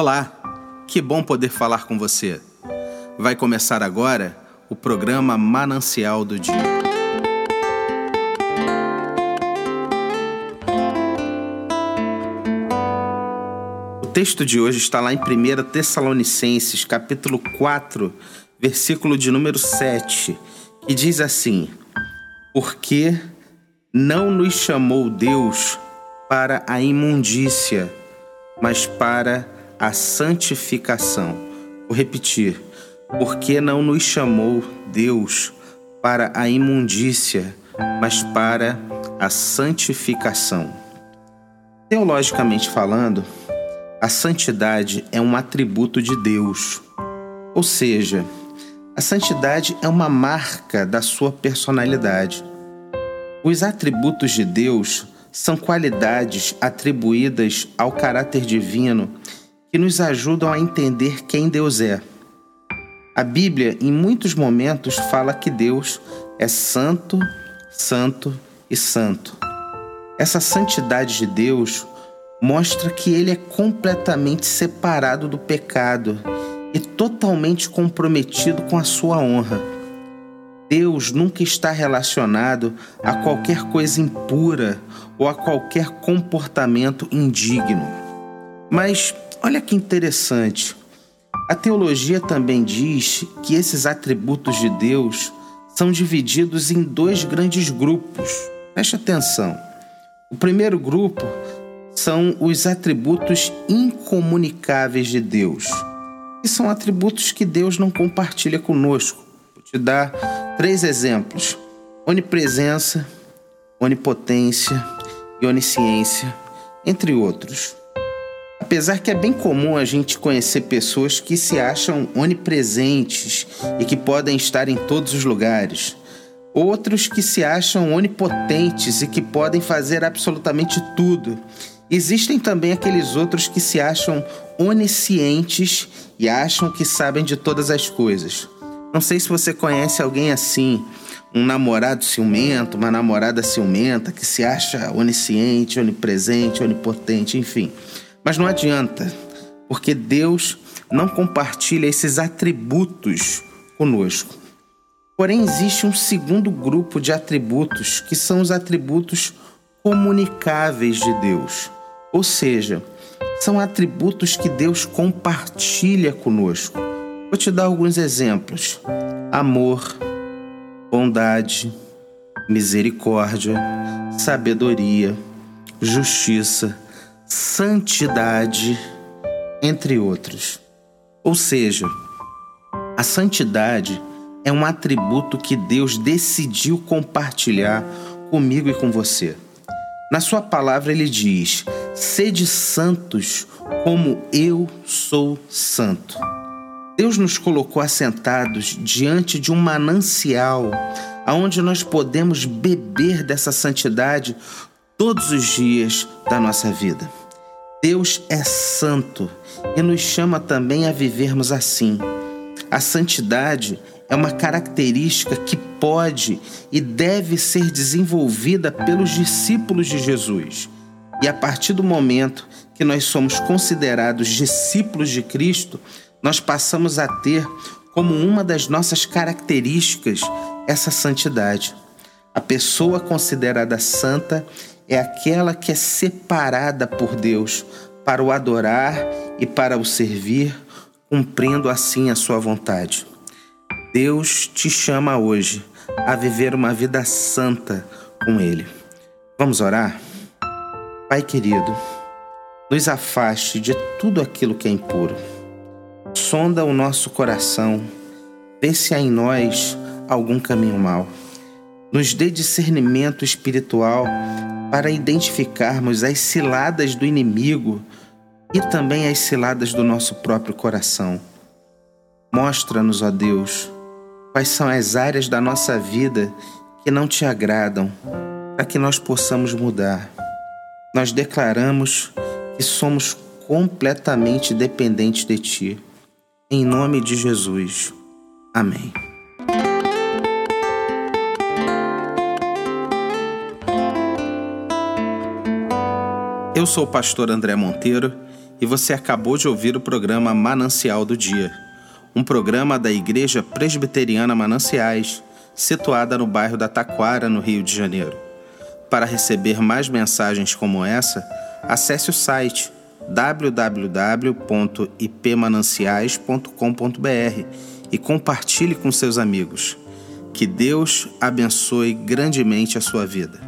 Olá, que bom poder falar com você. Vai começar agora o programa Manancial do Dia. O texto de hoje está lá em 1 Tessalonicenses, capítulo 4, versículo de número 7, que diz assim: Porque não nos chamou Deus para a imundícia, mas para a santificação. Vou repetir. Porque não nos chamou Deus para a imundícia, mas para a santificação. Teologicamente falando, a santidade é um atributo de Deus. Ou seja, a santidade é uma marca da sua personalidade. Os atributos de Deus são qualidades atribuídas ao caráter divino que nos ajudam a entender quem Deus é. A Bíblia, em muitos momentos, fala que Deus é santo, santo e santo. Essa santidade de Deus mostra que ele é completamente separado do pecado e totalmente comprometido com a sua honra. Deus nunca está relacionado a qualquer coisa impura ou a qualquer comportamento indigno. Mas olha que interessante. A teologia também diz que esses atributos de Deus são divididos em dois grandes grupos. Preste atenção. O primeiro grupo são os atributos incomunicáveis de Deus, que são atributos que Deus não compartilha conosco. Vou te dar três exemplos: onipresença, onipotência e onisciência, entre outros. Apesar que é bem comum a gente conhecer pessoas que se acham onipresentes e que podem estar em todos os lugares, outros que se acham onipotentes e que podem fazer absolutamente tudo. Existem também aqueles outros que se acham oniscientes e acham que sabem de todas as coisas. Não sei se você conhece alguém assim, um namorado ciumento, uma namorada ciumenta que se acha onisciente, onipresente, onipotente, enfim. Mas não adianta, porque Deus não compartilha esses atributos conosco. Porém, existe um segundo grupo de atributos que são os atributos comunicáveis de Deus. Ou seja, são atributos que Deus compartilha conosco. Vou te dar alguns exemplos: amor, bondade, misericórdia, sabedoria, justiça santidade, entre outros. Ou seja, a santidade é um atributo que Deus decidiu compartilhar comigo e com você. Na sua palavra ele diz: "Sede santos, como eu sou santo". Deus nos colocou assentados diante de um manancial aonde nós podemos beber dessa santidade todos os dias da nossa vida. Deus é santo e nos chama também a vivermos assim. A santidade é uma característica que pode e deve ser desenvolvida pelos discípulos de Jesus. E a partir do momento que nós somos considerados discípulos de Cristo, nós passamos a ter como uma das nossas características essa santidade. A pessoa considerada santa é aquela que é separada por Deus para o adorar e para o servir, cumprindo assim a sua vontade. Deus te chama hoje a viver uma vida santa com Ele. Vamos orar? Pai querido, nos afaste de tudo aquilo que é impuro. Sonda o nosso coração, vê se há em nós algum caminho mau. Nos dê discernimento espiritual para identificarmos as ciladas do inimigo e também as ciladas do nosso próprio coração. Mostra-nos, ó Deus, quais são as áreas da nossa vida que não te agradam, para que nós possamos mudar. Nós declaramos que somos completamente dependentes de Ti. Em nome de Jesus. Amém. Eu sou o pastor André Monteiro e você acabou de ouvir o programa Manancial do Dia, um programa da Igreja Presbiteriana Mananciais, situada no bairro da Taquara, no Rio de Janeiro. Para receber mais mensagens como essa, acesse o site www.ipmananciais.com.br e compartilhe com seus amigos. Que Deus abençoe grandemente a sua vida.